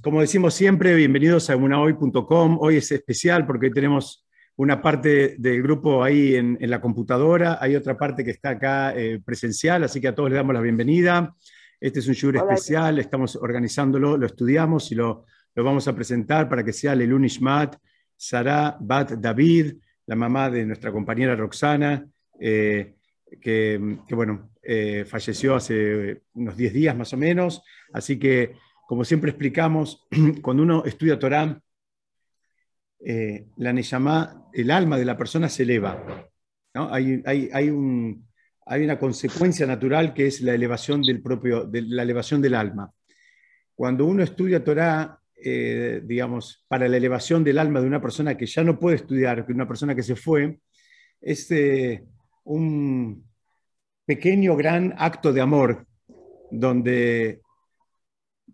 como decimos siempre, bienvenidos a unahoy.com. Hoy es especial porque tenemos una parte del grupo ahí en, la computadora, hay otra parte que está acá eh, presencial, así que a todos les damos la bienvenida. Este es un show especial, estamos organizándolo, lo estudiamos y lo, lo vamos a presentar para que sea Lelun Ishmat, Sara Bat David, la mamá de nuestra compañera Roxana, eh, que, bueno, eh, falleció hace unos 10 días más o menos. Así que, como siempre explicamos, cuando uno estudia Torah, eh, la Neyamá, el alma de la persona se eleva. Hay, hay, hay, un, hay, una consecuencia natural que es la elevación del propio, de la elevación del alma. Cuando uno estudia Torah, eh, digamos, para la elevación del alma de una persona que ya no puede estudiar, que una persona que se fue, es un pequeño, gran acto de amor, donde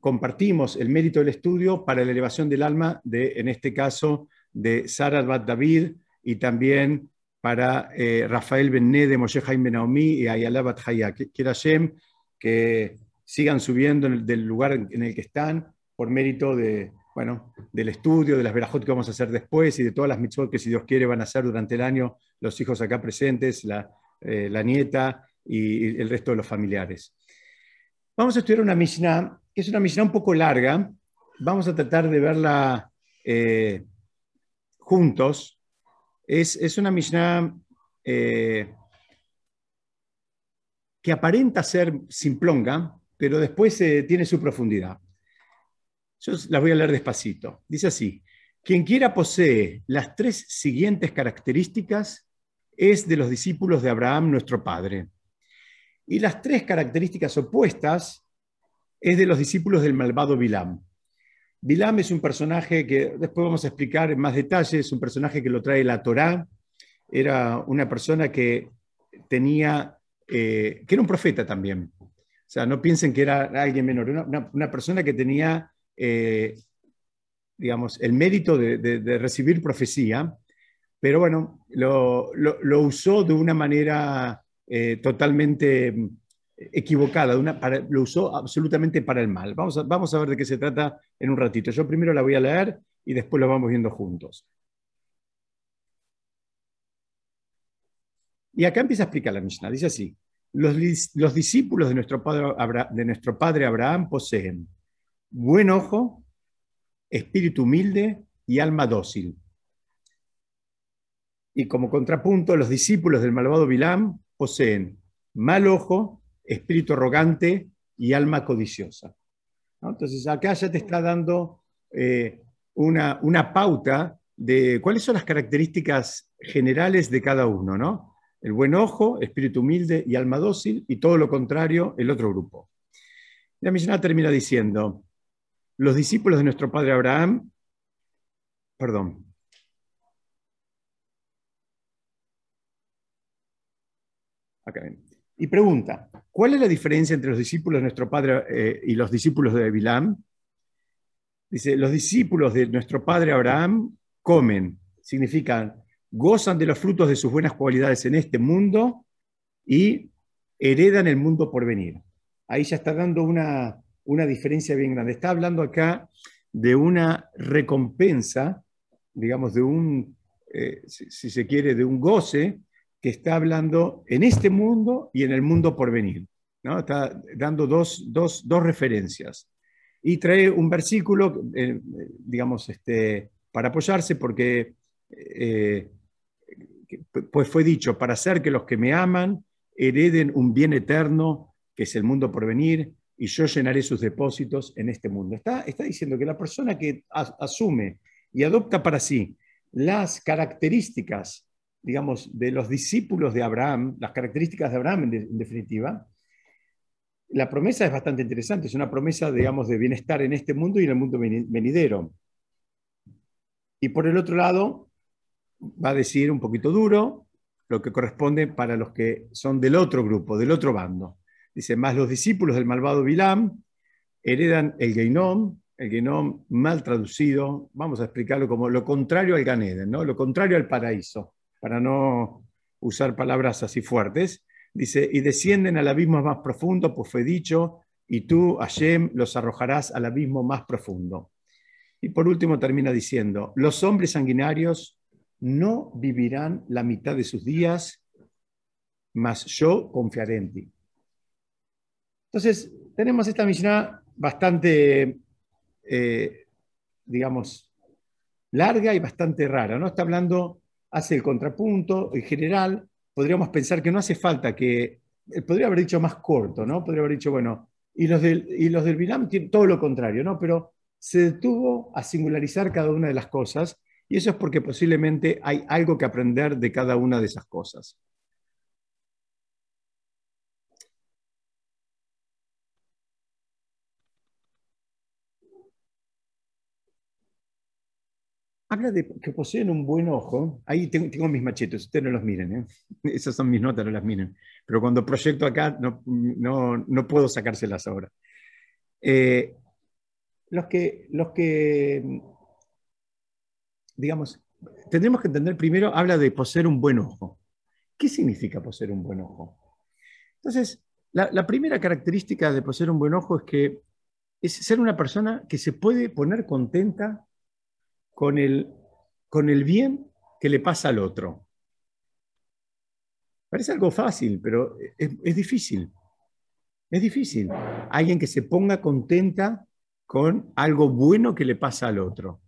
compartimos el mérito del estudio para la elevación del alma de, en este caso, de Sara Bat David y también para eh, Rafael Bené de Moshe Jaime Naomi y Ayala Bat Haya. Quiera Hashem que sigan subiendo del lugar en el que están por mérito de, bueno, del estudio, de las verajot que vamos a hacer después y de todas las mitzvot que si Dios quiere van a hacer durante el año los hijos acá presentes, la, eh, la nieta y el resto de los familiares. Vamos a estudiar una Mishnah, es una Mishnah un poco larga. Vamos a tratar de verla eh, juntos. Es, es, una Mishnah eh, que aparenta ser simplonga, pero después tiene su profundidad. Yo las voy a leer despacito. Dice así, quien quiera posee las tres siguientes características es de los discípulos de Abraham, nuestro padre. Y las tres características opuestas es de los discípulos del malvado Bilam. Bilam es un personaje que después vamos a explicar en más detalle, es un personaje que lo trae la Torá, era una persona que tenía, eh, que era un profeta también. O sea, no piensen que era alguien menor, una persona que tenía eh, digamos, el mérito de, recibir profecía, pero bueno, lo, usó de una manera eh, totalmente equivocada, lo usó absolutamente para el mal. Vamos a, vamos a ver de qué se trata en un ratito. Yo primero la voy a leer y después la vamos viendo juntos. Y acá empieza a explicar la Mishnah. Dice así, los, los discípulos de nuestro, padre, de nuestro padre Abraham poseen buen ojo, espíritu humilde y alma dócil. Y como contrapunto, los discípulos del malvado Bilam poseen mal ojo, espíritu arrogante y alma codiciosa. Entonces, acá ya te está dando eh, una, una, pauta de cuáles son las características generales de cada uno, ¿no? El buen ojo, espíritu humilde y alma dócil, y todo lo contrario, el otro grupo. La Mishnah termina diciendo, los discípulos de nuestro padre Abraham, perdón, Y pregunta, ¿cuál es la diferencia entre los discípulos de nuestro padre eh, y los discípulos de Bilam? Dice, los discípulos de nuestro padre Abraham comen, significa gozan de los frutos de sus buenas cualidades en este mundo y heredan el mundo por venir. Ahí ya está dando una, una diferencia bien grande. Está hablando acá de una recompensa, digamos, de un, eh, si, se quiere, de un goce que está hablando en este mundo y en el mundo por venir. ¿no? Está dando dos, referencias. Y trae un versículo, eh, digamos, este, para apoyarse, porque eh, pues fue dicho, para hacer que los que me aman hereden un bien eterno, que es el mundo por venir, y yo llenaré sus depósitos en este mundo. Está, está diciendo que la persona que asume y adopta para sí las características, digamos, de los discípulos de Abraham, las características de Abraham en, definitiva, la promesa es bastante interesante, es una promesa, digamos, de bienestar en este mundo y en el mundo venidero. Y por el otro lado, va a decir un poquito duro lo que corresponde para los que son del otro grupo, del otro bando. Dice, más los discípulos del malvado Bilam heredan el Geinom, el Geinom mal traducido, vamos a explicarlo como lo contrario al Ganeden, ¿no? lo contrario al paraíso, para no usar palabras así fuertes. Dice, y descienden al abismo más profundo, pues fue dicho, y tú, Hashem, los arrojarás al abismo más profundo. Y por último termina diciendo, los hombres sanguinarios no vivirán la mitad de sus días, mas yo confiaré en ti. Entonces, tenemos esta misión bastante, eh, digamos, larga y bastante rara. ¿no? Está hablando, hace el contrapunto, en general, podríamos pensar que no hace falta que, eh, podría haber dicho más corto, ¿no? Podría haber dicho, bueno, y los del, y los del Bilam tienen todo lo contrario, ¿no? Pero se detuvo a singularizar cada una de las cosas y eso es porque posiblemente hay algo que aprender de cada una de esas cosas. Habla de que poseen un buen ojo. Ahí tengo, mis machetes, ustedes no los miren. ¿eh? Esas son mis notas, no las miren. Pero cuando proyecto acá no, no, puedo sacárselas ahora. Eh, los que, los que, digamos, tendremos que entender primero, habla de poseer un buen ojo. ¿Qué significa poseer un buen ojo? Entonces, la, primera característica de poseer un buen ojo es que es ser una persona que se puede poner contenta con el, con el bien que le pasa al otro. Parece algo fácil, pero es, difícil. Es difícil. Alguien que se ponga contenta con algo bueno que le pasa al otro.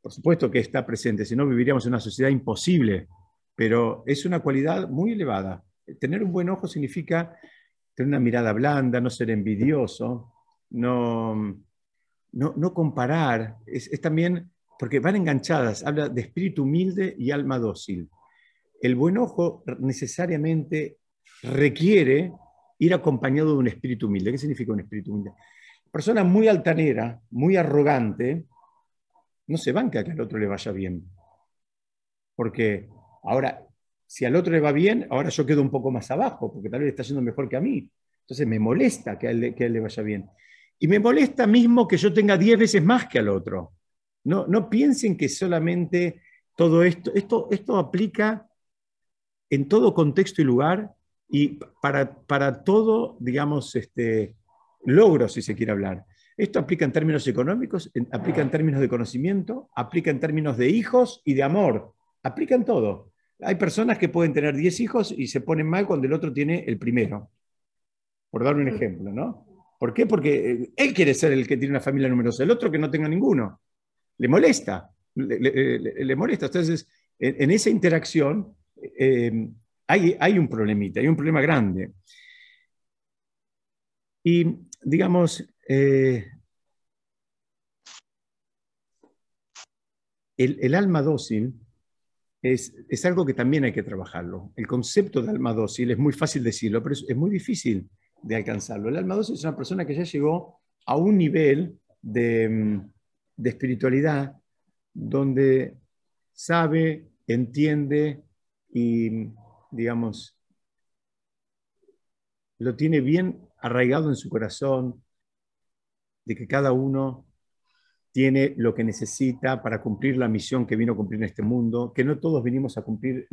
Por supuesto que está presente, si no viviríamos en una sociedad imposible, pero es una cualidad muy elevada. Tener un buen ojo significa tener una mirada blanda, no ser envidioso, no, no, comparar. Es, es también, porque van enganchadas, habla de espíritu humilde y alma dócil. El buen ojo necesariamente requiere ir acompañado de un espíritu humilde. ¿Qué significa un espíritu humilde? persona muy altanera, muy arrogante, no se banca que al otro le vaya bien. Porque ahora, si al otro le va bien, ahora yo quedo un poco más abajo, porque tal vez está yendo mejor que a mí. Entonces me molesta que a él, que le vaya bien. Y me molesta mismo que yo tenga diez veces más que al otro. No, no piensen que solamente todo esto, esto, esto aplica en todo contexto y lugar y para, para todo, digamos, este, logros, si se quiere hablar. Esto aplica en términos económicos, aplica en términos de conocimiento, aplica en términos de hijos y de amor, aplica en todo. Hay personas que pueden tener 10 hijos y se ponen mal cuando el otro tiene el primero, por dar un ejemplo, ¿no? ¿Por qué? Porque eh, él quiere ser el que tiene una familia numerosa, el otro que no tenga ninguno. Le molesta, le, molesta. Entonces, en, esa interacción eh, hay, hay un problemita, hay un problema grande. Y digamos, eh, el, alma dócil es, algo que también hay que trabajarlo. El concepto de alma dócil es muy fácil decirlo, pero es, muy difícil de alcanzarlo. El alma dócil es una persona que ya llegó a un nivel de, de espiritualidad donde sabe, entiende y, digamos, lo tiene bien arraigado en su corazón de que cada uno tiene lo que necesita para cumplir la misión que vino a cumplir en este mundo, que no todos vinimos a cumplir,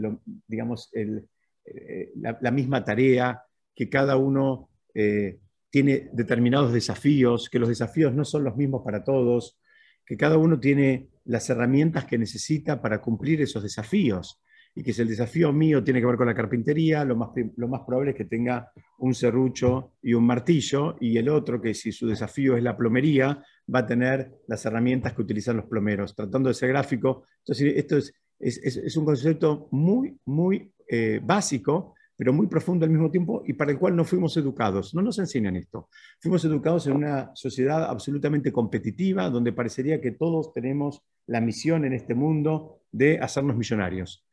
digamos, eh, la, misma tarea, que cada uno eh, tiene determinados desafíos, que los desafíos no son los mismos para todos, que cada uno tiene las herramientas que necesita para cumplir esos desafíos y que si el desafío mío tiene que ver con la carpintería, lo más, lo más probable es que tenga un serrucho y un martillo, y el otro, que si su desafío es la plomería, va a tener las herramientas que utilizan los plomeros. Tratando de ser gráfico, entonces esto es, es, es un concepto muy, muy eh, básico, pero muy profundo al mismo tiempo y para el cual no fuimos educados. No nos enseñan esto. Fuimos educados en una sociedad absolutamente competitiva, donde parecería que todos tenemos la misión en este mundo de hacernos millonarios.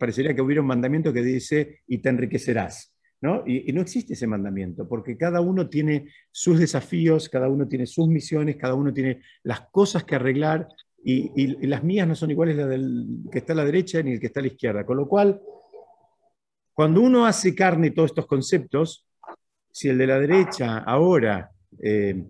Parecería que hubiera un mandamiento que dice, y te enriquecerás. ¿no? Y, no existe ese mandamiento, porque cada uno tiene sus desafíos, cada uno tiene sus misiones, cada uno tiene las cosas que arreglar, y, las mías no son iguales las del que está a la derecha ni el que está a la izquierda. Con lo cual, cuando uno hace carne todos estos conceptos, si el de la derecha ahora eh,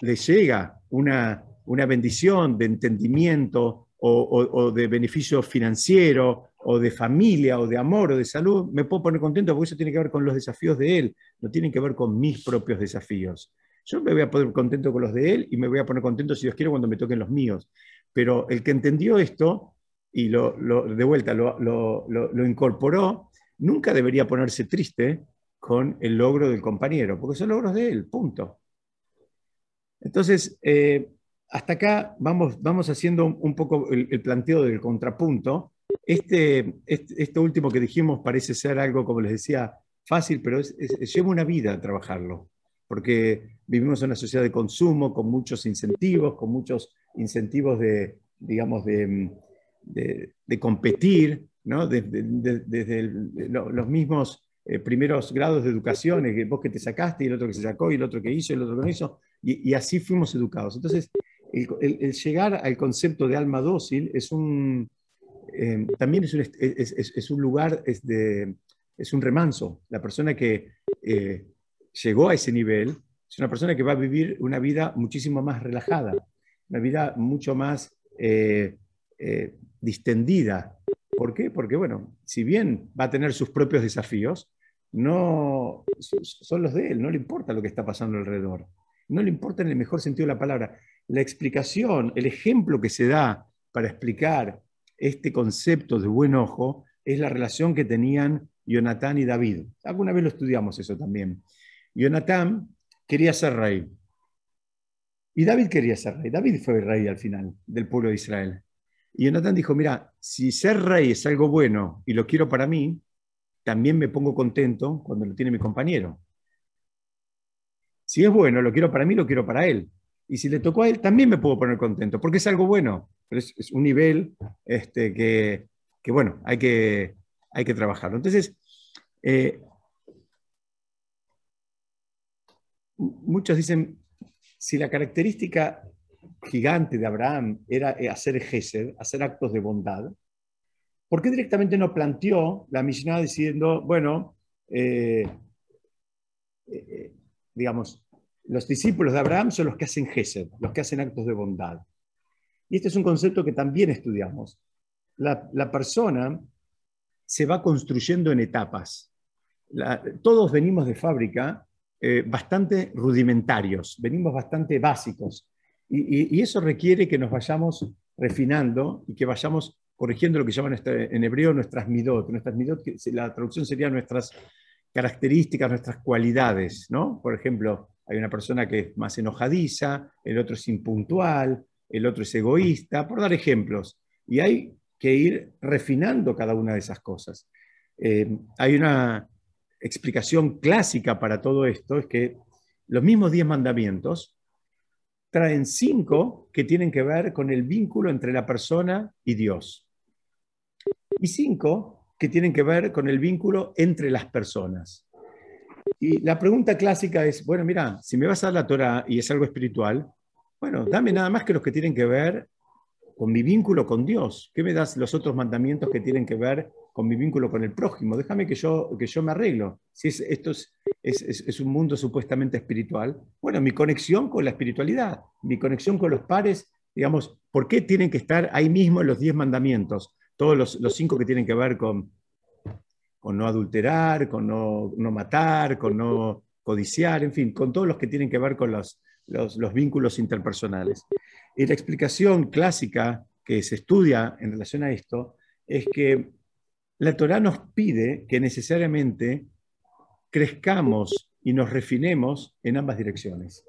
le llega una, una bendición de entendimiento, o, de beneficio financiero, o de familia, o de amor, o de salud, me puedo poner contento porque eso tiene que ver con los desafíos de él, no tiene que ver con mis propios desafíos. Yo me voy a poner contento con los de él y me voy a poner contento, si Dios quiere, cuando me toquen los míos. Pero el que entendió esto y lo, de vuelta lo, lo, incorporó, nunca debería ponerse triste con el logro del compañero, porque son logros de él, punto. Entonces, eh, hasta acá vamos, vamos haciendo un poco el, planteo del contrapunto. Este, este, último que dijimos parece ser algo, como les decía, fácil, pero lleva una vida trabajarlo, porque vivimos en una sociedad de consumo con muchos incentivos, con muchos incentivos de, digamos, de, de, competir, ¿no? desde, los mismos eh, primeros grados de educación, que vos que te sacaste y el otro que se sacó y el otro que hizo y el otro que no hizo, y, así fuimos educados. Entonces, el, llegar al concepto de alma dócil es un, eh, también es un, es, un lugar, es, de, es un remanso. La persona que eh, llegó a ese nivel es una persona que va a vivir una vida muchísimo más relajada, una vida mucho más distendida. ¿Por qué? Porque, bueno, si bien va a tener sus propios desafíos, no son los de él, no le importa lo que está pasando alrededor. No le importa en el mejor sentido de la palabra. La explicación, el ejemplo que se da para explicar este concepto de buen ojo es la relación que tenían Jonatán y David. Alguna vez lo estudiamos eso también. Jonatán quería ser rey. Y David quería ser rey. David fue el rey al final del pueblo de Israel. Y Jonathan dijo, mira, si ser rey es algo bueno y lo quiero para mí, también me pongo contento cuando lo tiene mi compañero. Si es bueno, lo quiero para mí, lo quiero para él. Y si le tocó a él, también me puedo poner contento, porque es algo bueno, pero es, un nivel este, que, bueno, hay que, hay que trabajarlo. Entonces, eh, muchos dicen, si la característica gigante de Abraham era eh, hacer gesed, hacer actos de bondad, ¿por qué directamente no planteó la Mishnah diciendo, bueno, eh, eh, digamos, los discípulos de Abraham son los que hacen gesed, los que hacen actos de bondad? Y este es un concepto que también estudiamos. La, persona se va construyendo en etapas. todos venimos de fábrica bastante rudimentarios, venimos bastante básicos. Y, eso requiere que nos vayamos refinando y que vayamos corrigiendo lo que llaman en hebreo nuestras midot. Nuestras midot, la traducción sería nuestras características, nuestras cualidades, ¿no? Por ejemplo, hay una persona que es más enojadiza, el otro es impuntual, el otro es egoísta, por dar ejemplos. Y hay que ir refinando cada una de esas cosas. Eh, hay una explicación clásica para todo esto, es que los mismos diez mandamientos traen cinco que tienen que ver con el vínculo entre la persona y Dios. Y cinco que tienen que ver con el vínculo entre las personas. Y la pregunta clásica es, bueno, mira, si me vas a dar la Torah y es algo espiritual, bueno, dame nada más que los que tienen que ver con mi vínculo con Dios. ¿Qué me das los otros mandamientos que tienen que ver con mi vínculo con el prójimo? Déjame que yo, que yo me arreglo. Si esto es, es, un mundo supuestamente espiritual, bueno, mi conexión con la espiritualidad, mi conexión con los pares, digamos, ¿por qué tienen que estar ahí mismo los diez mandamientos? Todos los, cinco que tienen que ver con, con no adulterar, con no, matar, con no codiciar, en fin, con todos los que tienen que ver con los, los, vínculos interpersonales. Y la explicación clásica que se estudia en relación a esto es que la Torah nos pide que necesariamente crezcamos y nos refinemos en ambas direcciones.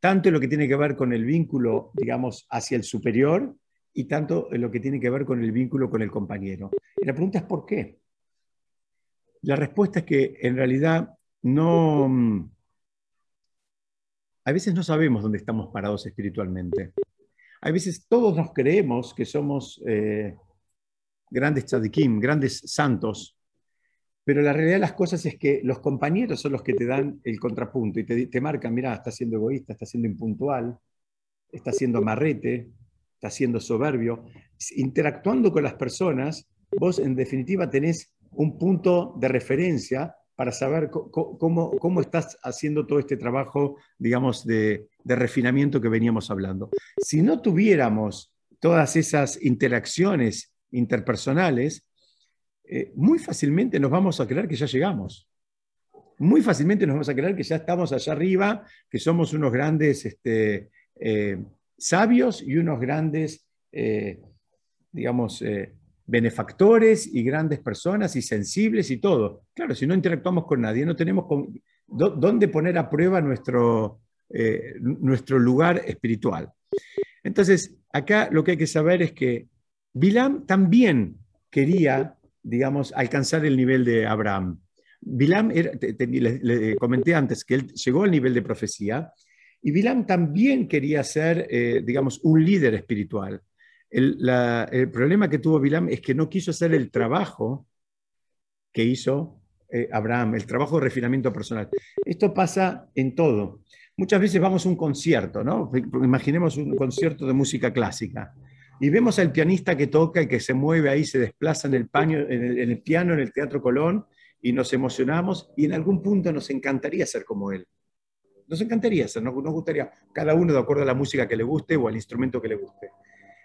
Tanto en lo que tiene que ver con el vínculo, digamos, hacia el superior y tanto en lo que tiene que ver con el vínculo con el compañero. Y la pregunta es ¿por qué? La respuesta es que en realidad no... A veces no sabemos dónde estamos parados espiritualmente. A veces todos nos creemos que somos eh, grandes tzadikim, grandes santos, pero la realidad de las cosas es que los compañeros son los que te dan el contrapunto y te, marcan, mira, está siendo egoísta, está siendo impuntual, está siendo amarrete, está siendo soberbio. Interactuando con las personas, vos en definitiva tenés un punto de referencia para saber cómo, estás haciendo todo este trabajo, digamos, de refinamiento que veníamos hablando. Si no tuviéramos todas esas interacciones interpersonales, eh, muy fácilmente nos vamos a creer que ya llegamos. Muy fácilmente nos vamos a creer que ya estamos allá arriba, que somos unos grandes este, eh, sabios y unos grandes, eh, digamos, benefactores y grandes personas y sensibles y todo. Claro, si no interactuamos con nadie, no tenemos dónde poner a prueba nuestro, nuestro lugar espiritual. Entonces, acá lo que hay que saber es que Bilam también quería, digamos, alcanzar el nivel de Abraham. Bilam, le, comenté antes que él llegó al nivel de profecía, y Bilam también quería ser, eh, digamos, un líder espiritual. El, problema que tuvo Bilam es que no quiso hacer el trabajo que hizo eh, Abraham, el trabajo de refinamiento personal. Esto pasa en todo. Muchas veces vamos a un concierto, ¿no? Imaginemos un concierto de música clásica y vemos al pianista que toca y que se mueve ahí, se desplaza en el, paño, en el, piano, en el Teatro Colón, y nos emocionamos y en algún punto nos encantaría ser como él. Nos encantaría ser, nos, gustaría, cada uno de acuerdo a la música que le guste o al instrumento que le guste.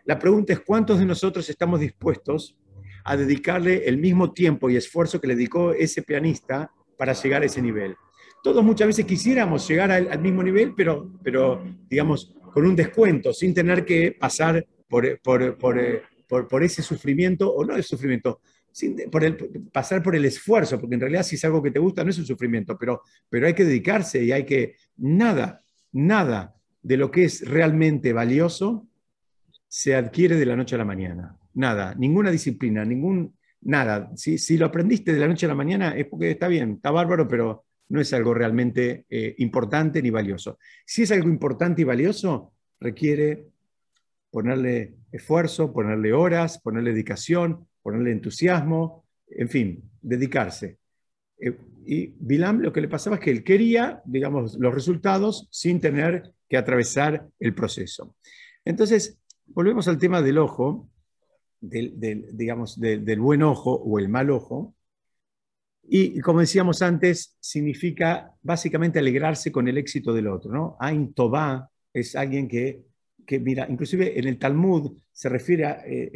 La pregunta es cuántos de nosotros estamos dispuestos a dedicarle el mismo tiempo y esfuerzo que le dedicó ese pianista para llegar a ese nivel todos muchas veces quisiéramos llegar al, mismo nivel, pero, pero, digamos, con un descuento, sin tener que pasar por, por, por, ese sufrimiento, o no el sufrimiento, sin, por el, pasar por el esfuerzo, porque en realidad si es algo que te gusta no es un sufrimiento, pero, pero hay que dedicarse y hay que, nada, nada de lo que es realmente valioso se adquiere de la noche a la mañana. Nada, ninguna disciplina, ningún, nada. Si, si lo aprendiste de la noche a la mañana es porque está bien, está bárbaro, pero no es algo realmente eh, importante ni valioso. Si es algo importante y valioso, requiere ponerle esfuerzo, ponerle horas, ponerle dedicación, ponerle entusiasmo, en fin, dedicarse. Eh, y Bilam lo que le pasaba es que él quería, digamos, los resultados sin tener que atravesar el proceso. Entonces, volvemos al tema del ojo, digamos, del buen ojo o el mal ojo. Y, como decíamos antes, significa básicamente alegrarse con el éxito del otro. ¿no? Ain Tobá es alguien que, que, mira, inclusive en el Talmud se refiere a eh,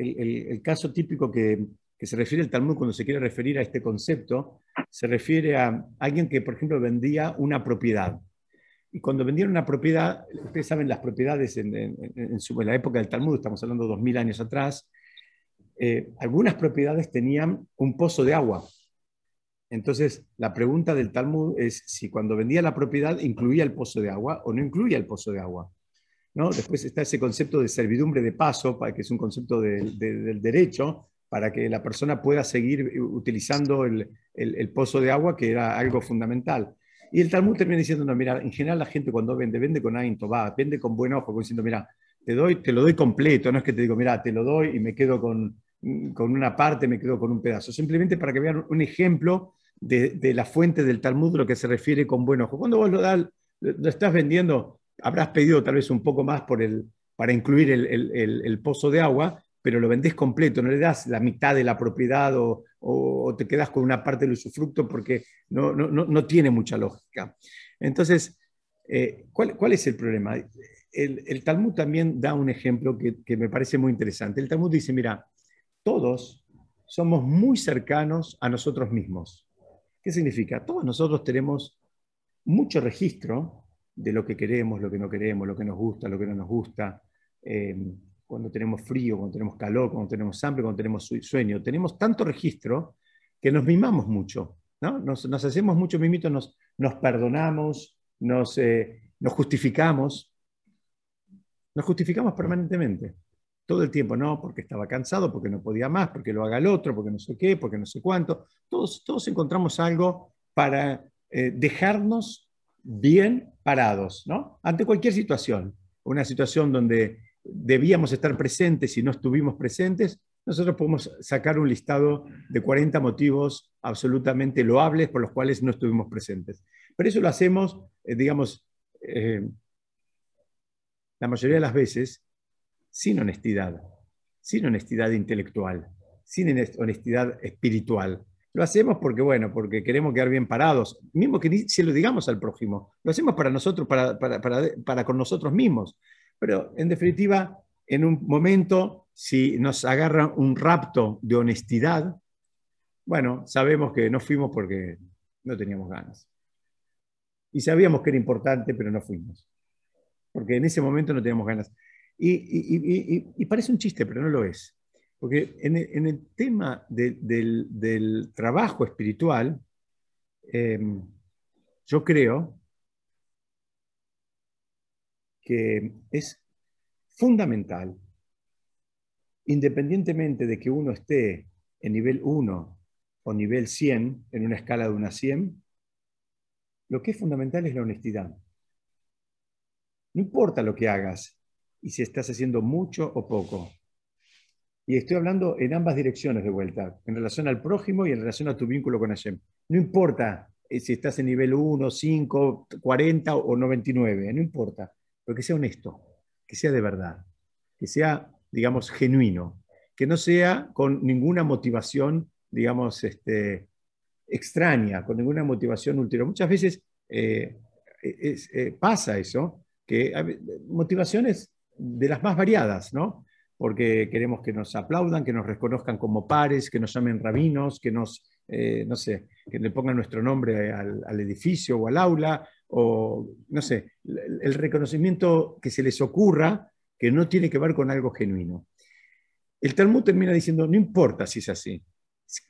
el, caso típico que, que, se refiere al Talmud cuando se quiere referir a este concepto, se refiere a alguien que, por ejemplo, vendía una propiedad. Y cuando vendían una propiedad, ustedes saben, las propiedades en, en, la época del Talmud, estamos hablando de 2000 años atrás, eh, algunas propiedades tenían un pozo de agua entonces, la pregunta del Talmud es si cuando vendía la propiedad incluía el pozo de agua o no incluía el pozo de agua. ¿No? Después está ese concepto de servidumbre de paso, que es un concepto del derecho, para que la persona pueda seguir utilizando el, pozo de agua, que era algo fundamental. Y el Talmud termina diciendo, no, mira, en general la gente cuando vende, vende con Ain va, vende con buen ojo, diciendo, mira, te, doy, te lo doy completo, no es que te digo, mira, te lo doy y me quedo con, con una parte, me quedo con un pedazo. Simplemente para que vean un ejemplo de, la fuente del Talmud, lo que se refiere con buen ojo. Cuando vos lo, das, lo estás vendiendo, habrás pedido tal vez un poco más por el, para incluir el, pozo de agua, pero lo vendés completo, no le das la mitad de la propiedad o, te quedas con una parte del usufructo porque no, no, tiene mucha lógica. Entonces, eh, ¿cuál, es el problema? El, Talmud también da un ejemplo que, que me parece muy interesante. El Talmud dice, mira, todos somos muy cercanos a nosotros mismos. ¿Qué significa? Todos nosotros tenemos mucho registro de lo que queremos, lo que no queremos, lo que nos gusta, lo que no nos gusta, eh, cuando tenemos frío, cuando tenemos calor, cuando tenemos hambre, cuando tenemos sueño. Tenemos tanto registro que nos mimamos mucho, ¿no? nos, hacemos mucho mimitos, nos, perdonamos, nos, eh, nos justificamos, nos justificamos permanentemente todo el tiempo, no, porque estaba cansado, porque no podía más, porque lo haga el otro, porque no sé qué, porque no sé cuánto. Todos, todos encontramos algo para eh, dejarnos bien parados, ¿no? Ante cualquier situación. Una situación donde debíamos estar presentes y no estuvimos presentes, nosotros podemos sacar un listado de 40 motivos absolutamente loables por los cuales no estuvimos presentes. Pero eso lo hacemos, eh, digamos, eh, la mayoría de las veces sin honestidad, sin honestidad intelectual, sin honestidad espiritual. Lo hacemos porque, bueno, porque queremos quedar bien parados, mismo que si lo digamos al prójimo. Lo hacemos para nosotros, para, para, con nosotros mismos. Pero, en definitiva, en un momento, si nos agarra un rapto de honestidad, bueno, sabemos que no fuimos porque no teníamos ganas. Y sabíamos que era importante, pero no fuimos. Porque en ese momento no teníamos ganas. Y, parece un chiste, pero no lo es. Porque en el, tema del, trabajo espiritual, em, yo creo que es fundamental, independientemente de que uno esté en nivel 1 o nivel 100, en una escala de una 100, lo que es fundamental es la honestidad. No importa lo que hagas y si estás haciendo mucho o poco. Y estoy hablando en ambas direcciones de vuelta, en relación al prójimo y en relación a tu vínculo con Hashem. No importa eh, si estás en nivel 1, 5, 40 o 99, no importa, pero que sea honesto, que sea de verdad, que sea, digamos, genuino, que no sea con ninguna motivación, digamos, este, extraña, con ninguna motivación ulterior. Muchas veces eh, eh, pasa eso, que motivaciones de las más variadas, ¿no? Porque queremos que nos aplaudan, que nos reconozcan como pares, que nos llamen rabinos, que nos, eh, no sé, que le pongan nuestro nombre al, edificio o al aula, o, no sé, el reconocimiento que se les ocurra que no tiene que ver con algo genuino. El Talmud termina diciendo, no importa si es así,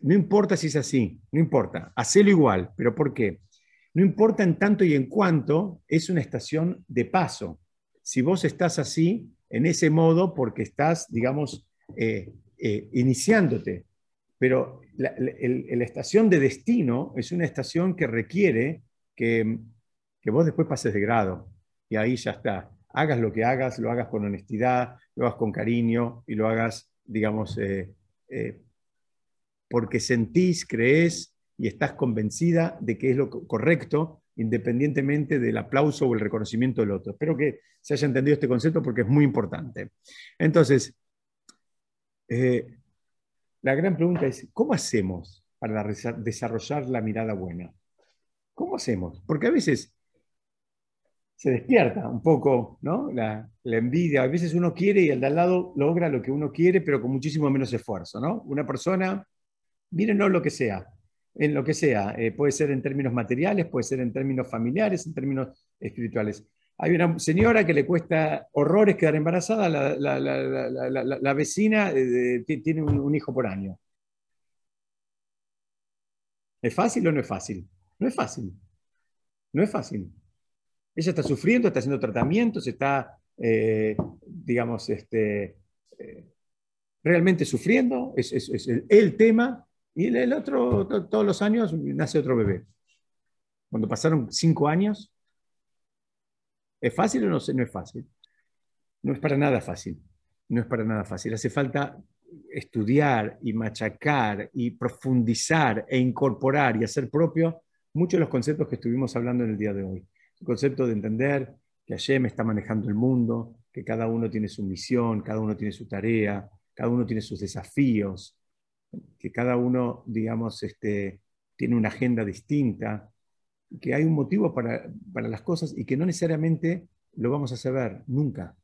no importa si es así, no importa, hacelo igual, pero ¿por qué? No importa en tanto y en cuanto es una estación de paso. Si vos estás así, en ese modo, porque estás, digamos, eh, eh, iniciándote. Pero la, estación de destino es una estación que requiere que, vos después pases de grado. Y ahí ya está. Hagas lo que hagas, lo hagas con honestidad, lo hagas con cariño y lo hagas, digamos, eh, porque sentís, crees y estás convencida de que es lo correcto, independientemente del aplauso o el reconocimiento del otro. Espero que se haya entendido este concepto porque es muy importante. Entonces, eh, la gran pregunta es, ¿cómo hacemos para desarrollar la mirada buena? ¿Cómo hacemos? Porque a veces se despierta un poco ¿no? la, envidia. A veces uno quiere y el de al lado logra lo que uno quiere, pero con muchísimo menos esfuerzo. ¿no? Una persona mírenlo lo que sea, en lo que sea. Eh, puede ser en términos materiales, puede ser en términos familiares, en términos espirituales. Hay una señora que le cuesta horrores quedar embarazada, la, vecina eh, tiene un, hijo por año. ¿Es fácil o no es fácil? No es fácil. No es fácil. Ella está sufriendo, está haciendo tratamientos, está, eh, digamos, este, realmente sufriendo. Es, el tema y el otro, todos los años, nace otro bebé. Cuando pasaron cinco años, ¿es fácil o no, no es fácil? No es para nada fácil. No es para nada fácil. Hace falta estudiar y machacar y profundizar e incorporar y hacer propio muchos de los conceptos que estuvimos hablando en el día de hoy. El concepto de entender que Hashem está manejando el mundo, que cada uno tiene su misión, cada uno tiene su tarea, cada uno tiene sus desafíos, que cada uno, digamos, este, tiene una agenda distinta, que hay un motivo para, las cosas y que no necesariamente lo vamos a saber nunca.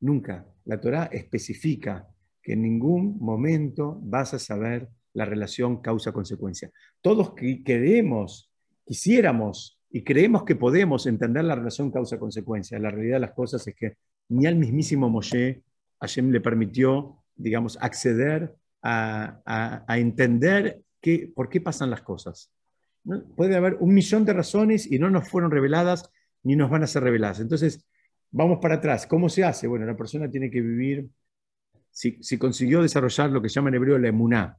Nunca. La Torah especifica que en ningún momento vas a saber la relación causa-consecuencia. Todos queremos, quisiéramos y creemos que podemos entender la relación causa-consecuencia. La realidad de las cosas es que ni al mismísimo Moshe Hashem le permitió, digamos, acceder a, entender por qué pasan las cosas. Puede haber un millón de razones y no nos fueron reveladas ni nos van a ser reveladas. Entonces, vamos para atrás. ¿Cómo se hace? Bueno, la persona tiene que vivir, si, consiguió desarrollar lo que llama en hebreo la emuná,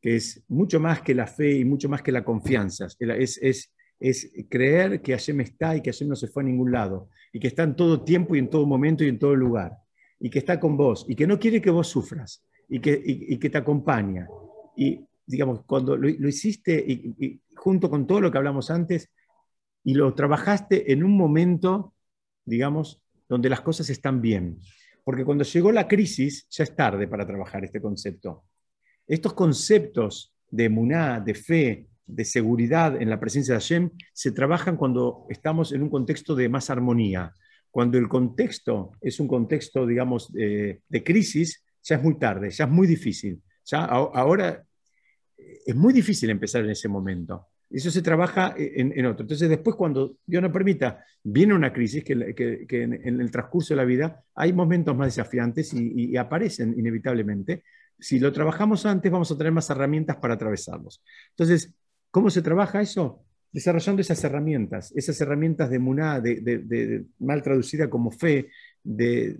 que es mucho más que la fe y mucho más que la confianza. Es, es, es creer que Hashem está y que Hashem no se fue a ningún lado, y que está en todo tiempo y en todo momento y en todo lugar, y que está con vos, y que no quiere que vos sufras, y que, que te acompaña. Y, digamos, cuando lo, hiciste y, junto con todo lo que hablamos antes, y lo trabajaste en un momento, digamos, donde las cosas están bien. Porque cuando llegó la crisis, ya es tarde para trabajar este concepto. Estos conceptos de muná, de fe, de seguridad en la presencia de Hashem, se trabajan cuando estamos en un contexto de más armonía, Cuando el contexto es un contexto, digamos, de crisis, ya es muy tarde, ya es muy difícil. Ya ahora es muy difícil empezar en ese momento. Eso se trabaja en, otro. Entonces, después, cuando Dios nos permita, viene una crisis que, en, el transcurso de la vida hay momentos más desafiantes y, aparecen inevitablemente. Si lo trabajamos antes, vamos a tener más herramientas para atravesarlos. Entonces, ¿cómo se trabaja eso? Desarrollando esas herramientas, esas herramientas de muná, de, mal traducida como fe, de,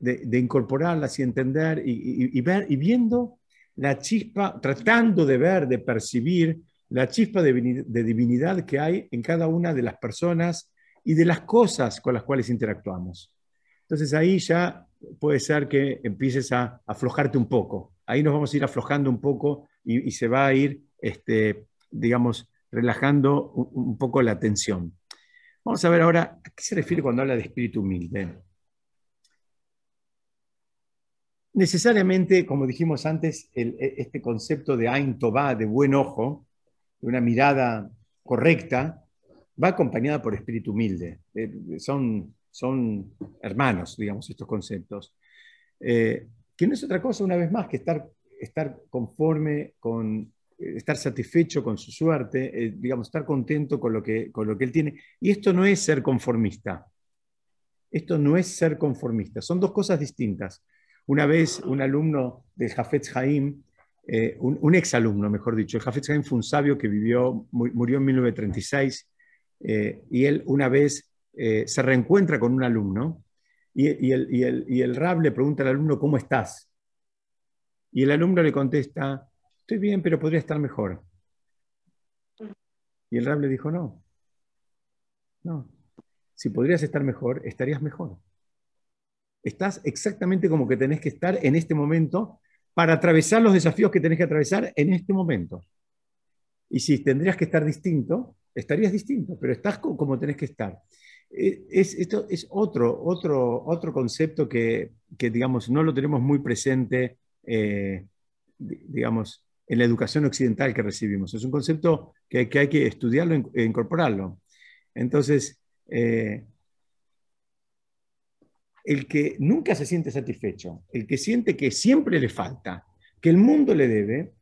incorporarlas y entender y, ver y viendo la chispa, tratando de ver, de percibir la chispa de, divinidad que hay en cada una de las personas y de las cosas con las cuales interactuamos. Entonces ahí ya puede ser que empieces a aflojarte un poco. Ahí nos vamos a ir aflojando un poco y, se va a ir, este, digamos, relajando un, poco la tensión. Vamos a ver ahora a qué se refiere cuando habla de espíritu humilde. Necesariamente, como dijimos antes, e, este concepto de Ain Tová, de buen ojo, una mirada correcta, va acompañada por espíritu humilde. Eh, son, son hermanos, digamos, estos conceptos. Eh, que no es otra cosa, una vez más, que estar, estar conforme con, eh, estar satisfecho con su suerte, digamos, estar contento con lo, que, con lo que él tiene. Y esto no es ser conformista. Esto no es ser conformista. Son dos cosas distintas. Una vez un alumno del Jafetz Haim eh, un, un, exalumno, mejor dicho. El Jafet Haim fue un sabio que vivió, murió en 1936 eh, y él una vez eh, se reencuentra con un alumno y, el, y, el, Rab le pregunta al alumno, ¿cómo estás? Y el alumno le contesta, estoy bien, pero podría estar mejor. Y el Rab le dijo, no, no, si podrías estar mejor, estarías mejor. Estás exactamente como que tenés que estar en este momento para atravesar los desafíos que tenés que atravesar en este momento. Y si tendrías que estar distinto, estarías distinto, pero estás como tenés que estar. Eh, es, esto es otro, otro, otro concepto que, digamos, no lo tenemos muy presente, eh, digamos, en la educación occidental que recibimos. Es un concepto que, hay que estudiarlo e incorporarlo. Entonces, eh, el que nunca se siente satisfecho, el que siente que siempre le falta, que el mundo le debe,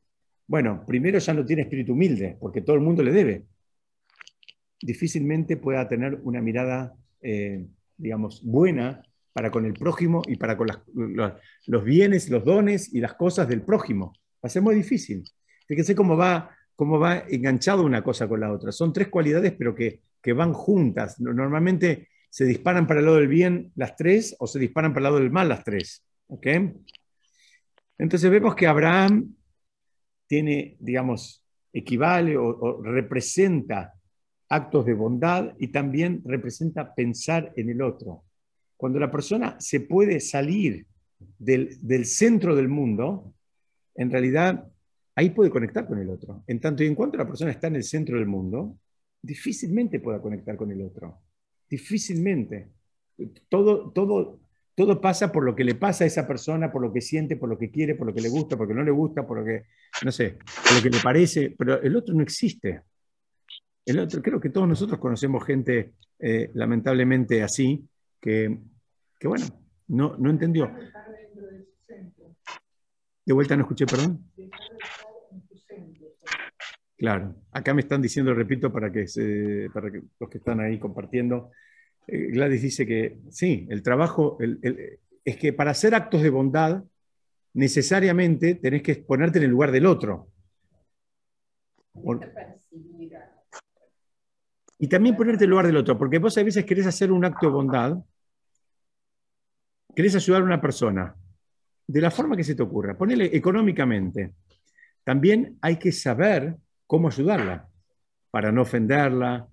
bueno, primero ya no tiene espíritu humilde, porque todo el mundo le debe. Difícilmente pueda tener una mirada, eh, digamos, buena para con el prójimo y para con los, bienes, los dones y las cosas del prójimo. Va a ser muy difícil. Fíjense cómo va, cómo va enganchado una cosa con la otra. Son tres cualidades, pero que, que van juntas. Normalmente se disparan para el lado del bien las tres o se disparan para el lado del mal las tres. Entonces vemos que Abraham tiene, digamos, equivale o, representa actos de bondad y también representa pensar en el otro. Cuando la persona se puede salir del, del, centro del mundo, en realidad ahí puede conectar con el otro. En tanto y en cuanto la persona está en el centro del mundo, difícilmente pueda conectar con el otro. Difícilmente. Todo, todo, todo pasa por lo que le pasa a esa persona, por lo que siente, por lo que quiere, por lo que le gusta, por lo que no le gusta, por lo que, no sé, por lo que le parece, pero el otro no existe. El otro, creo que todos nosotros conocemos gente eh, lamentablemente así, que, que bueno, no, no entendió. De vuelta no escuché, perdón. Claro, acá me están diciendo, repito, para que, para que los que están ahí compartiendo, eh, Gladys dice que sí, el trabajo es que para hacer actos de bondad, necesariamente tenés que ponerte en el lugar del otro. Y también ponerte en el lugar del otro, porque vos a veces querés hacer un acto de bondad, querés ayudar a una persona, de la forma que se te ocurra, ponele económicamente. También hay que saber cómo ayudarla, para no ofenderla,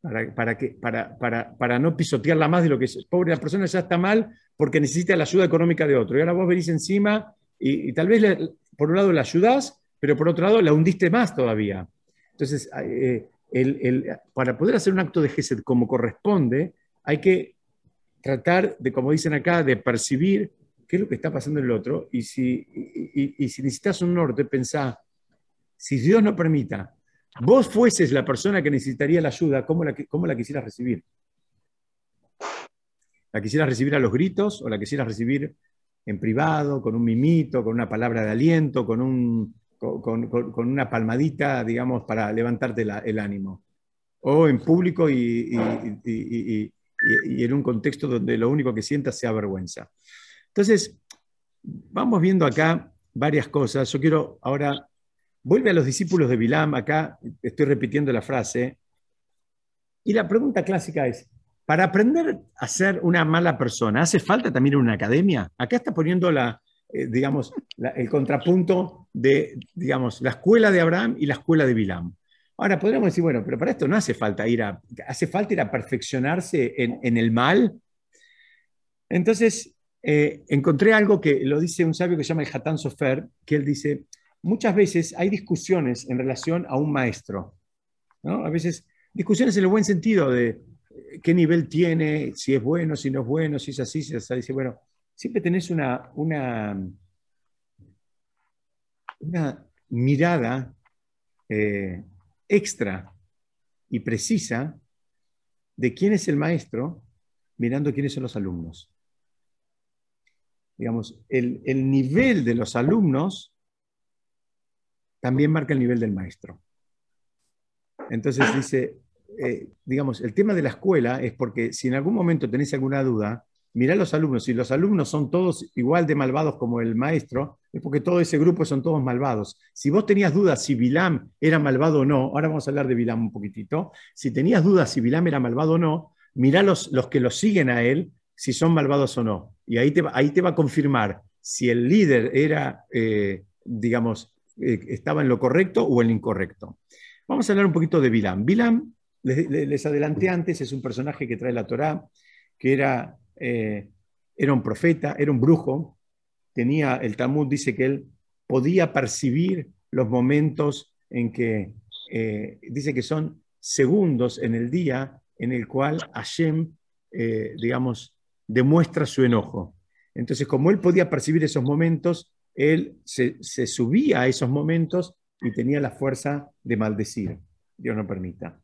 para, para, que, para, para, para, no pisotearla más de lo que es. Pobre, la persona ya está mal porque necesita la ayuda económica de otro. Y ahora vos venís encima y, tal vez por un lado la ayudás, pero por otro lado la hundiste más todavía. Entonces, eh, el, para poder hacer un acto de Gesed como corresponde, hay que tratar de, como dicen acá, de percibir qué es lo que está pasando en el otro. Y si, y, y si necesitas un norte, pensá, si Dios no permita, vos fueses la persona que necesitaría la ayuda, ¿cómo la, cómo la quisieras recibir? ¿La quisieras recibir a los gritos o la quisieras recibir en privado, con un mimito, con una palabra de aliento, con, un, con, una palmadita, digamos, para levantarte el ánimo? O en público y, en un contexto donde lo único que sientas sea vergüenza. Entonces, vamos viendo acá varias cosas. Yo quiero ahora, vuelve a los discípulos de Bilam, acá estoy repitiendo la frase, y la pregunta clásica es, para aprender a ser una mala persona, ¿hace falta también una academia? Acá está poniendo la, eh, digamos, el contrapunto de, digamos, la escuela de Abraham y la escuela de Bilam. Ahora, podríamos decir, bueno, pero para esto no hace falta ir a, hace falta ir a perfeccionarse en, el mal. Entonces, eh, encontré algo que lo dice un sabio que se llama el Hatán Sofer, que él dice, muchas veces hay discusiones en relación a un maestro. ¿no? A veces discusiones en el buen sentido de qué nivel tiene, si es bueno, si no es bueno, si es así, si es así. Bueno, siempre tenés una, una, una mirada eh, extra y precisa de quién es el maestro mirando quiénes son los alumnos. Digamos, el, el nivel de los alumnos también marca el nivel del maestro. Entonces dice, eh, digamos, el tema de la escuela es porque si en algún momento tenéis alguna duda, mirá los alumnos. Si los alumnos son todos igual de malvados como el maestro, es porque todo ese grupo son todos malvados. Si vos tenías dudas si Bilam era malvado o no, ahora vamos a hablar de Bilam un poquitito, si tenías dudas si Bilam era malvado o no, mirá los, los que lo siguen a él, si son malvados o no. Y ahí te, ahí te va a confirmar si el líder era, eh, digamos, eh, estaba en lo correcto o en lo incorrecto. Vamos a hablar un poquito de Bilam. Bilam les, adelanté antes, es un personaje que trae la Torá, que era, eh, era un profeta, era un brujo, tenía, el Talmud dice que él podía percibir los momentos en que, eh, dice que son segundos en el día en el cual Hashem, digamos, demuestra su enojo. Entonces, como él podía percibir esos momentos, él se, subía a esos momentos y tenía la fuerza de maldecir. Dios no permita.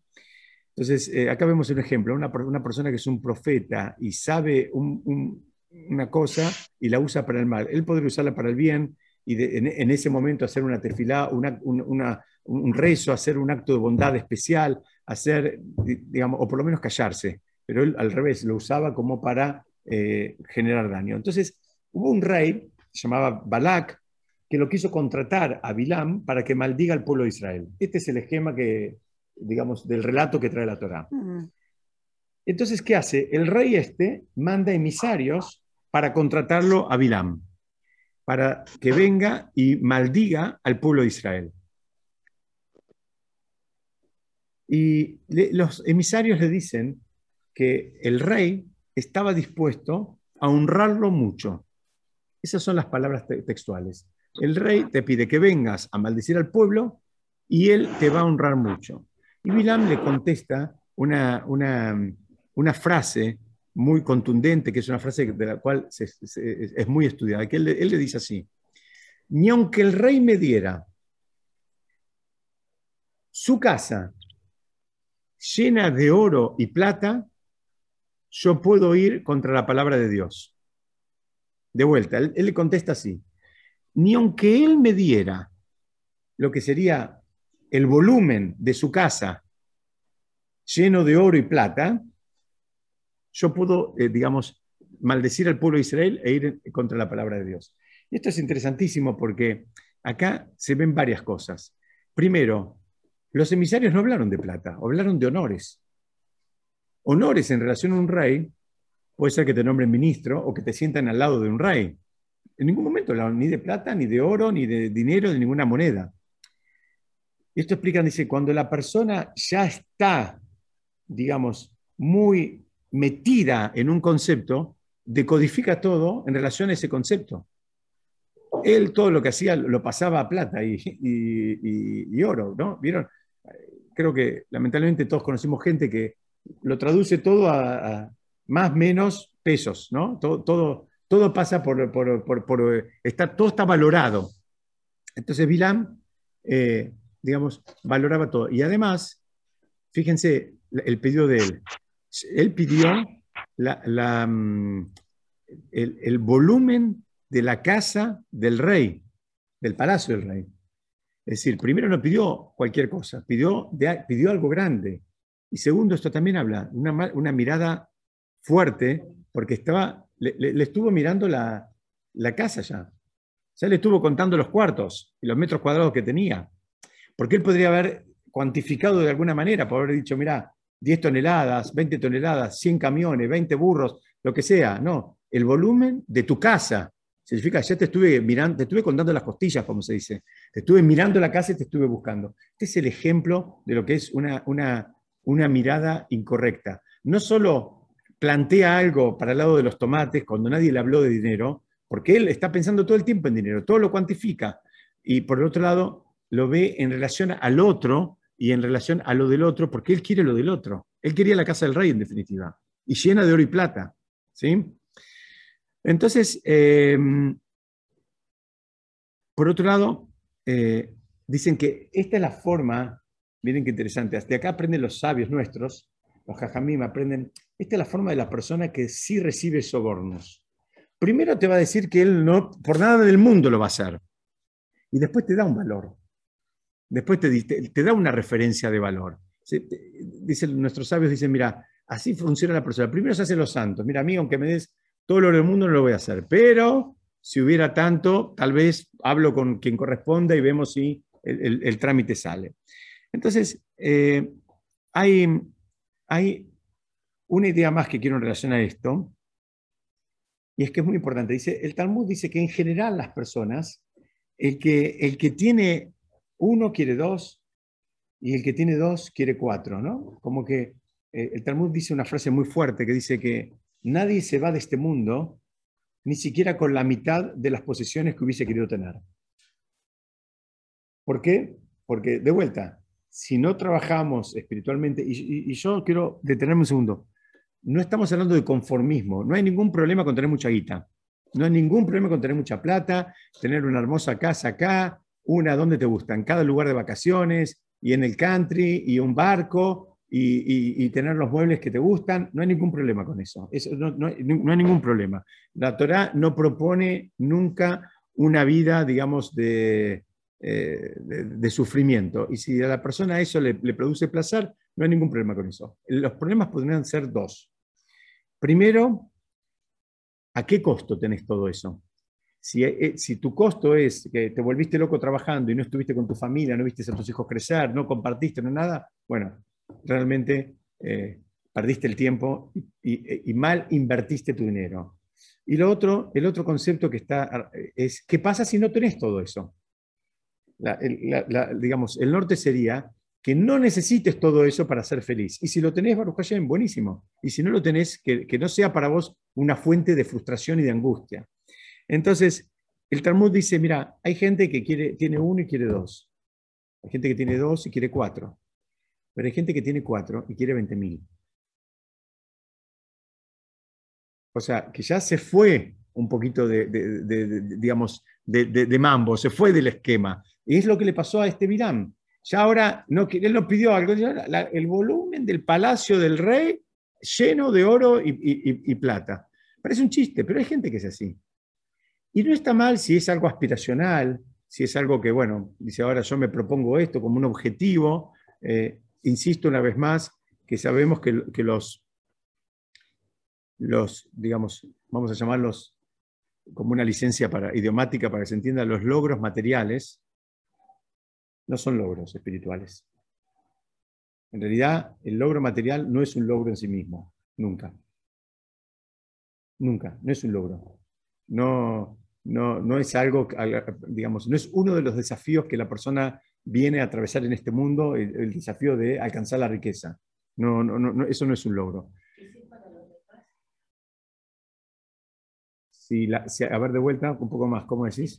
Entonces, eh, acá vemos un ejemplo, una, una, persona que es un profeta y sabe una cosa y la usa para el mal. Él podría usarla para el bien y en, ese momento hacer una tefilá, un rezo, hacer un acto de bondad especial, hacer, digamos, o por lo menos callarse. Pero él al revés, lo usaba como para eh, generar daño. Entonces, hubo un rey, se llamaba Balak, que lo quiso contratar a Bilam para que maldiga al pueblo de Israel. Este es el esquema que, digamos, del relato que trae la Torá. Entonces, ¿qué hace? El rey este manda emisarios para contratarlo a Bilam, para que venga y maldiga al pueblo de Israel. Y los emisarios le dicen que el rey estaba dispuesto a honrarlo mucho. Esas son las palabras textuales. El rey te pide que vengas a maldecir al pueblo y él te va a honrar mucho. Y Bilam le contesta una, una, frase muy contundente, que es una frase de la cual es muy estudiada, que él, le dice así, ni aunque el rey me diera su casa llena de oro y plata, yo puedo ir contra la palabra de Dios. De vuelta, él, le contesta así, ni aunque él me diera lo que sería el volumen de su casa lleno de oro y plata, yo puedo, eh, digamos, maldecir al pueblo de Israel e ir contra la palabra de Dios. Esto es interesantísimo porque acá se ven varias cosas. Primero, los emisarios no hablaron de plata, hablaron de honores. Honores en relación a un rey, puede ser que te nombren ministro o que te sientan al lado de un rey. En ningún momento ni de plata, ni de oro, ni de dinero, ni ninguna moneda. Esto explica, dice, cuando la persona ya está, digamos, muy metida en un concepto, decodifica todo en relación a ese concepto. Él todo lo que hacía lo pasaba a plata y, oro, ¿no? ¿Vieron? Creo que lamentablemente todos conocimos gente que lo traduce todo a, más menos pesos, ¿no? Todo, todo, todo pasa por, por, está, todo está valorado. Entonces Bilam eh, digamos, valoraba todo. Y además, fíjense el pedido de él. Él pidió mm, el, volumen de la casa del rey, del palacio del rey. Es decir, primero no pidió cualquier cosa, pidió, pidió algo grande. Y segundo, esto también habla, una, una mirada fuerte, porque estaba, le, estuvo mirando la, la, casa ya. Ya le estuvo contando los cuartos y los metros cuadrados que tenía. Porque él podría haber cuantificado de alguna manera, por haber dicho, mira, 10 toneladas, 20 toneladas, 100 camiones, 20 burros, lo que sea. No, el volumen de tu casa. Significa, ya te estuve mirando, te estuve contando las costillas, como se dice. Te estuve mirando la casa y te estuve buscando. Este es el ejemplo de lo que es una, una, una mirada incorrecta. No solo plantea algo para el lado de los tomates cuando nadie le habló de dinero, porque él está pensando todo el tiempo en dinero, todo lo cuantifica. Y por el otro lado, lo ve en relación al otro y en relación a lo del otro, porque él quiere lo del otro. Él quería la casa del rey, en definitiva, y llena de oro y plata. ¿sí? Entonces, em, por otro lado, eh, dicen que esta es la forma, miren qué interesante, hasta acá aprenden los sabios nuestros, los jajamim aprenden, esta es la forma de la persona que sí recibe sobornos. Primero te va a decir que él no, por nada del mundo lo va a hacer, y después te da un valor. Después te, te, da una referencia de valor. Dicen, nuestros sabios dicen, mira, así funciona la persona. Primero se hacen los santos. Mira, a mí, aunque me des todo lo del mundo, no lo voy a hacer. Pero si hubiera tanto, tal vez hablo con quien corresponda y vemos si el, trámite sale. Entonces, eh, hay, hay una idea más que quiero en relación a esto, y es que es muy importante. Dice, el Talmud dice que en general las personas, el que, el que tiene uno quiere dos y el que tiene dos quiere cuatro, ¿no? Como que eh, el Talmud dice una frase muy fuerte que dice que nadie se va de este mundo ni siquiera con la mitad de las posesiones que hubiese querido tener. ¿Por qué? Porque, de vuelta, si no trabajamos espiritualmente, y, y yo quiero detenerme un segundo, no estamos hablando de conformismo, no hay ningún problema con tener mucha guita, no hay ningún problema con tener mucha plata, tener una hermosa casa acá, una donde te gusta, en cada lugar de vacaciones y en el country y un barco y, tener los muebles que te gustan, no hay ningún problema con eso. eso no, hay, ningún problema. La Torah no propone nunca una vida, digamos, de, eh, de, sufrimiento. Y si a la persona eso le, produce placer, no hay ningún problema con eso. Los problemas podrían ser dos. Primero, ¿a qué costo tenés todo eso? Eh, si, tu costo es que te volviste loco trabajando y no estuviste con tu familia, no viste a tus hijos crecer, no compartiste, no nada, bueno, realmente eh, perdiste el tiempo y, mal invertiste tu dinero. Y lo otro, el otro concepto que está es, ¿qué pasa si no tenés todo eso? Digamos, el norte sería que no necesites todo eso para ser feliz. Y si lo tenés, Baruch Hashem, buenísimo. Y si no lo tenés, que, que no sea para vos una fuente de frustración y de angustia. Entonces, el Talmud dice, mira, hay gente que quiere, tiene uno y quiere dos. Hay gente que tiene dos y quiere cuatro. Pero hay gente que tiene cuatro y quiere veinte mil. O sea, que ya se fue un poquito de, digamos, de, mambo, se fue del esquema. Y es lo que le pasó a este Bilam. Ya ahora, no, él no pidió algo, el volumen del palacio del rey lleno de oro y, plata. Parece un chiste, pero hay gente que es así. Y no está mal si es algo aspiracional, si es algo que, bueno, dice ahora yo me propongo esto como un objetivo. Eh, insisto una vez más que sabemos que, los, los, digamos, vamos a llamarlos como una licencia para, idiomática para que se entienda, los logros materiales no son logros espirituales. En realidad, el logro material no es un logro en sí mismo, nunca. Nunca, no es un logro. No, no, no es algo, digamos, no es uno de los desafíos que la persona viene a atravesar en este mundo, el, desafío de alcanzar la riqueza. No, no, no, eso no es un logro. Si la, a ver, de vuelta, un poco más, ¿cómo decís?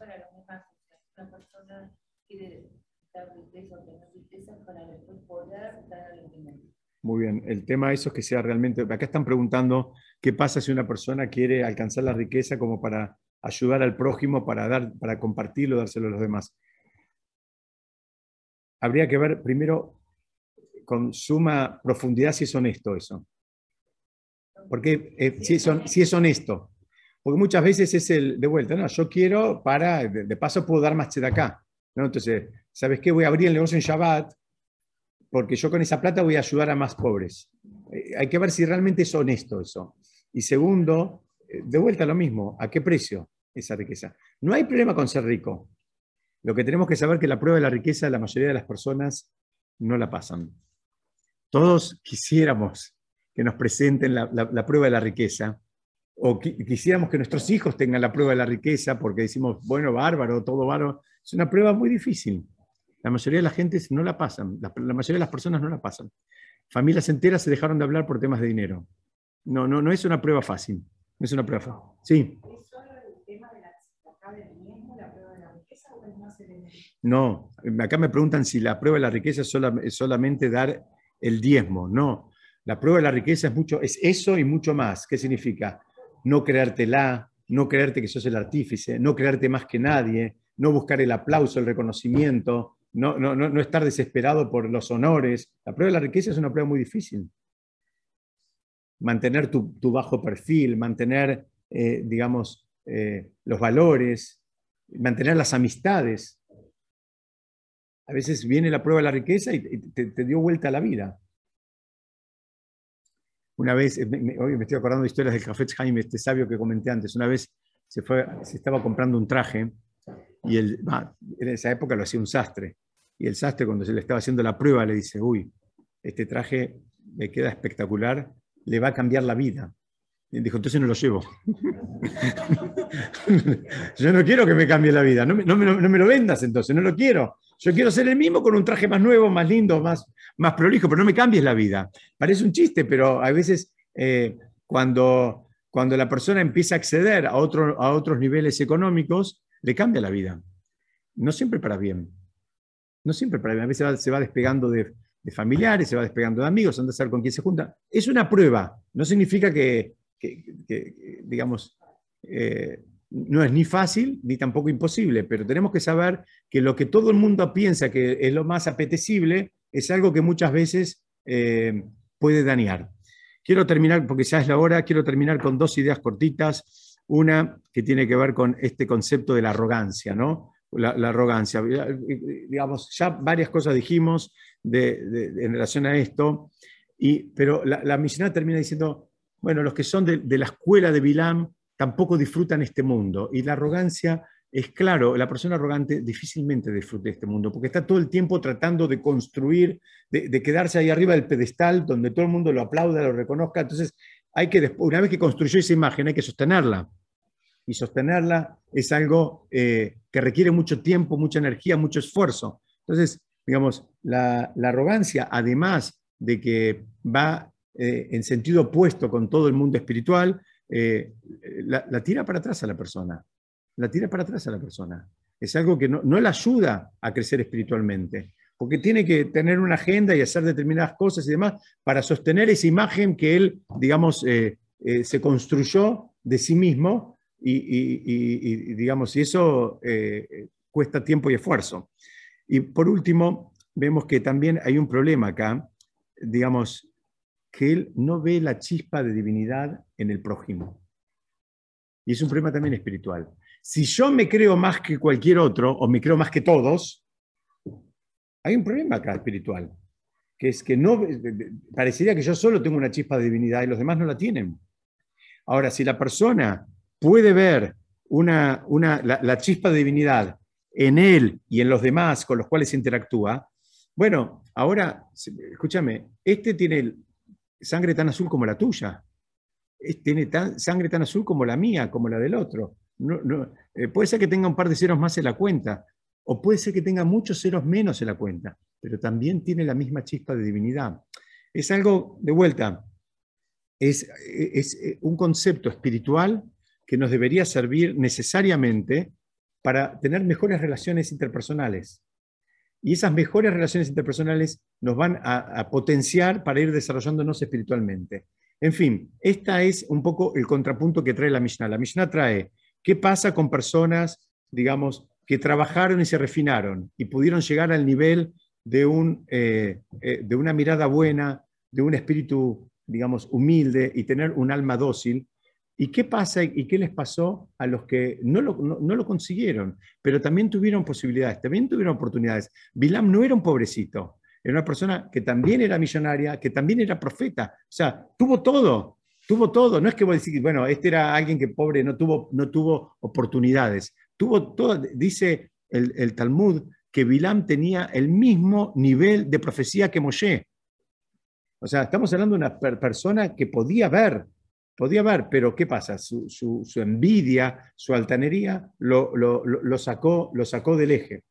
Muy bien, el tema eso es que sea realmente, acá están preguntando qué pasa si una persona quiere alcanzar la riqueza como para ayudar al prójimo para, dar, para compartirlo, dárselo a los demás. Habría que ver primero con suma profundidad si es honesto eso. Porque eh, si, es honesto. Porque muchas veces es el de vuelta, no, yo quiero para, de, paso puedo dar más de acá. ¿no? Entonces, ¿sabes qué? Voy a abrir el negocio en Shabbat porque yo con esa plata voy a ayudar a más pobres. Eh, hay que ver si realmente es honesto eso. Y segundo, eh, de vuelta lo mismo, ¿a qué precio esa riqueza? No hay problema con ser rico. Lo que tenemos que saber es que la prueba de la riqueza la mayoría de las personas no la pasan. Todos quisiéramos que nos presenten la, prueba de la riqueza, o quisiéramos que nuestros hijos tengan la prueba de la riqueza porque decimos, bueno, bárbaro, todo bárbaro. Es una prueba muy difícil. La mayoría de la gente no la pasan, la, mayoría de las personas no la pasan. Familias enteras se dejaron de hablar por temas de dinero. No, no, no es una prueba fácil. No es una prueba fácil. Sí. No, acá me preguntan si la prueba de la riqueza es solamente dar el diezmo. No, la prueba de la riqueza es, mucho, es eso y mucho más. ¿Qué significa? No creértela, no creerte que sos el artífice, no creerte más que nadie, no buscar el aplauso, el reconocimiento, no, no, no, estar desesperado por los honores. La prueba de la riqueza es una prueba muy difícil. Mantener tu, bajo perfil, mantener, eh, digamos, eh, los valores, mantener las amistades. A veces viene la prueba de la riqueza y te, dio vuelta a la vida. Una vez, hoy me estoy acordando de historias del Café Jaime, este sabio que comenté antes, una vez se, fue, se estaba comprando un traje y en esa época lo hacía un sastre. Y el sastre cuando se le estaba haciendo la prueba le dice, uy, este traje me queda espectacular, le va a cambiar la vida. Dijo, entonces no lo llevo. Yo no quiero que me cambie la vida, no me, no, me, lo vendas entonces, no lo quiero. Yo quiero ser el mismo con un traje más nuevo, más lindo, más, más prolijo, pero no me cambies la vida. Parece un chiste, pero a veces eh, cuando, cuando la persona empieza a acceder a, otro, a otros niveles económicos, le cambia la vida. No siempre para bien. No siempre para bien. A veces se va despegando de, familiares, se va despegando de amigos, anda a saber con quién se junta. Es una prueba. No significa que, digamos, eh, no es ni fácil ni tampoco imposible, pero tenemos que saber que lo que todo el mundo piensa que es lo más apetecible es algo que muchas veces eh, puede dañar. Quiero terminar, porque ya es la hora, quiero terminar con dos ideas cortitas. Una que tiene que ver con este concepto de la arrogancia, ¿no? La, arrogancia. Digamos, ya varias cosas dijimos en relación a esto, y, pero la, la termina diciendo, bueno, los que son de, la escuela de Bilam tampoco disfrutan este mundo. Y la arrogancia es claro, la persona arrogante difícilmente disfruta este mundo, porque está todo el tiempo tratando de construir, de, quedarse ahí arriba del pedestal, donde todo el mundo lo aplauda, lo reconozca. Entonces, hay que, una vez que construyó esa imagen, hay que sostenerla y sostenerla es algo eh, que requiere mucho tiempo, mucha energía, mucho esfuerzo. Entonces, digamos, la, arrogancia, además de que va eh, en sentido opuesto con todo el mundo espiritual, eh, la, tira para atrás a la persona. La tira para atrás a la persona. Es algo que no, no la ayuda a crecer espiritualmente, porque tiene que tener una agenda y hacer determinadas cosas y demás para sostener esa imagen que él, digamos, se construyó de sí mismo y, digamos, y eso eh, cuesta tiempo y esfuerzo. Y por último, vemos que también hay un problema acá, digamos, que él no ve la chispa de divinidad en el prójimo. Y es un problema también espiritual. Si yo me creo más que cualquier otro, o me creo más que todos, hay un problema acá espiritual, que es que no, parecería que yo solo tengo una chispa de divinidad y los demás no la tienen. Ahora, si la persona puede ver una, la, chispa de divinidad en él y en los demás con los cuales interactúa, bueno, ahora, escúchame, este tiene sangre tan azul como la tuya, tiene sangre tan azul como la mía, como la del otro. Eh, puede ser que tenga un par de ceros más en la cuenta, o puede ser que tenga muchos ceros menos en la cuenta, pero también tiene la misma chispa de divinidad. Es algo, de vuelta, es, es eh, un concepto espiritual que nos debería servir necesariamente para tener mejores relaciones interpersonales. Y esas mejores relaciones interpersonales nos van a, potenciar para ir desarrollándonos espiritualmente. En fin, este es un poco el contrapunto que trae la Mishnah. La Mishnah trae qué pasa con personas, digamos, que trabajaron y se refinaron y pudieron llegar al nivel de, un, eh, eh, de una mirada buena, de un espíritu digamos, humilde y tener un alma dócil. ¿Y qué pasa y qué les pasó a los que no lo, no, lo consiguieron, pero también tuvieron posibilidades, también tuvieron oportunidades? Bilam no era un pobrecito, era una persona que también era millonaria, que también era profeta, o sea, tuvo todo, tuvo todo. No es que vos decís, bueno, este era alguien que pobre no tuvo, no tuvo oportunidades, tuvo todo, dice el, el Talmud que Bilam tenía el mismo nivel de profecía que Moshe. O sea, estamos hablando de una persona que podía ver, podía ver, pero ¿qué pasa? Su, envidia, su altanería lo, sacó, lo sacó del eje.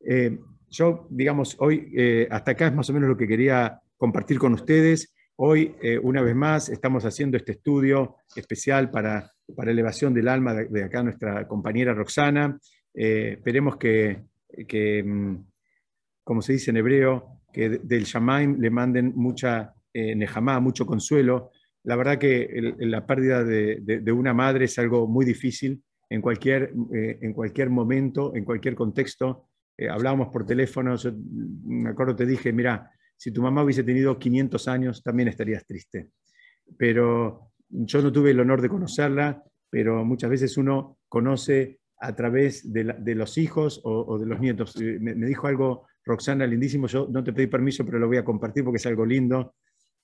Eh, yo, digamos, hoy, eh, hasta acá es más o menos lo que quería compartir con ustedes. Hoy, eh, una vez más, estamos haciendo este estudio especial para, para elevación del alma de, acá nuestra compañera Roxana. esperemos que, que, mm, como se dice en hebreo, que del Shamaim le manden mucha nejamá, mucho consuelo. La verdad que la pérdida de, una madre es algo muy difícil en cualquier, eh, en cualquier momento, en cualquier contexto. Eh, hablábamos por teléfono, yo me acuerdo, te dije, mira, si tu mamá hubiese tenido 500 años, también estarías triste. Pero yo no tuve el honor de conocerla, pero muchas veces uno conoce a través de, los hijos o, de los nietos. me, dijo algo Roxana, lindísimo, yo no te pedí permiso, pero lo voy a compartir porque es algo lindo.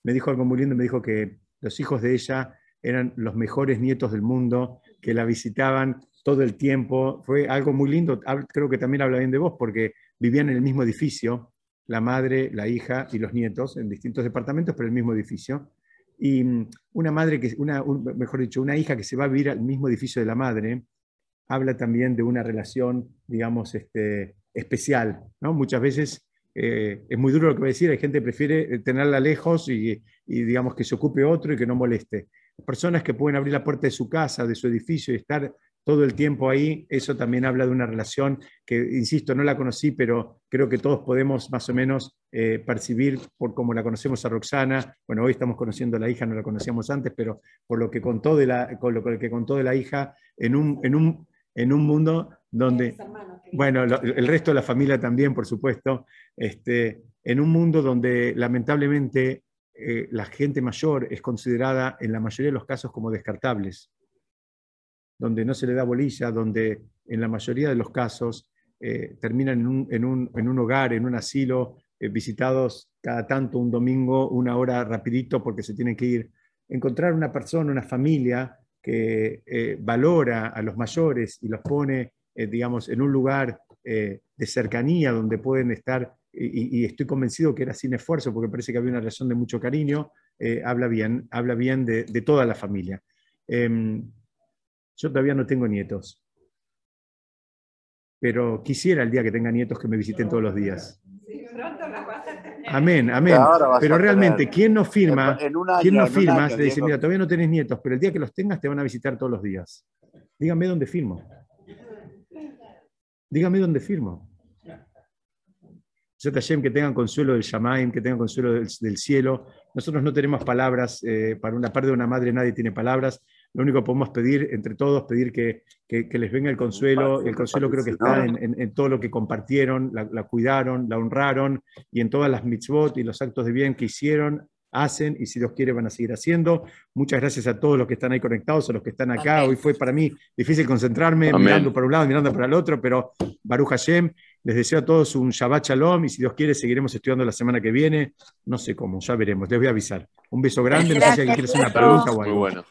Me dijo algo muy lindo, me dijo que los hijos de ella eran los mejores nietos del mundo, que la visitaban todo el tiempo. Fue algo muy lindo. Creo que también habla bien de vos porque vivían en el mismo edificio, la madre, la hija y los nietos, en distintos departamentos, pero en el mismo edificio. Y mm, una madre que, una, mejor dicho, una hija que se va a vivir al mismo edificio de la madre, habla también de una relación, digamos, este, especial. ¿no? Muchas veces eh, es muy duro lo que voy a decir, hay gente que prefiere tenerla lejos y, digamos que se ocupe otro y que no moleste. Personas que pueden abrir la puerta de su casa, de su edificio y estar todo el tiempo ahí, eso también habla de una relación que, insisto, no la conocí, pero creo que todos podemos más o menos eh, percibir por cómo la conocemos a Roxana. Bueno, hoy estamos conociendo a la hija, no la conocíamos antes, pero por lo que contó de la, con lo que contó de la hija, en un, en un, en un mundo donde, bueno, el resto de la familia también, por supuesto, este, en un mundo donde lamentablemente eh, la gente mayor es considerada en la mayoría de los casos como descartables, donde no se le da bolilla, donde en la mayoría de los casos eh, terminan en un, en, un, en un, hogar, en un asilo, eh, visitados cada tanto un domingo, una hora rapidito porque se tienen que ir. Encontrar una persona, una familia que valora a los mayores y los pone eh, digamos, en un lugar eh, de cercanía donde pueden estar, y, estoy convencido que era sin esfuerzo, porque parece que había una relación de mucho cariño, eh, habla bien, habla bien de, toda la familia. Em, yo todavía no tengo nietos, pero quisiera el día que tenga nietos que me visiten todos los días. Amén, amén. Pero realmente, ¿quién no firma? ¿Quién no firma? Se dice, mira, todavía no tenés nietos, pero el día que los tengas te van a visitar todos los días. Dígame dónde firmo. Dígame dónde firmo. que tengan consuelo del Shamaim, que tengan consuelo del, cielo. Nosotros no tenemos palabras, eh, para una parte de una madre nadie tiene palabras. Lo único que podemos pedir entre todos, pedir que, les venga el consuelo. El consuelo creo que está en, todo lo que compartieron, la, la, cuidaron, la honraron y en todas las mitzvot y los actos de bien que hicieron hacen y si Dios quiere van a seguir haciendo. Muchas gracias a todos los que están ahí conectados, a los que están acá. Hoy fue para mí difícil concentrarme, mirando para un lado, mirando para el otro, pero Baruch Hashem, les deseo a todos un Shabbat Shalom y si Dios quiere seguiremos estudiando la semana que viene. No sé cómo, ya veremos, les voy a avisar. Un beso grande, no sé si alguien quiere hacer una pregunta o algo. Muy bueno.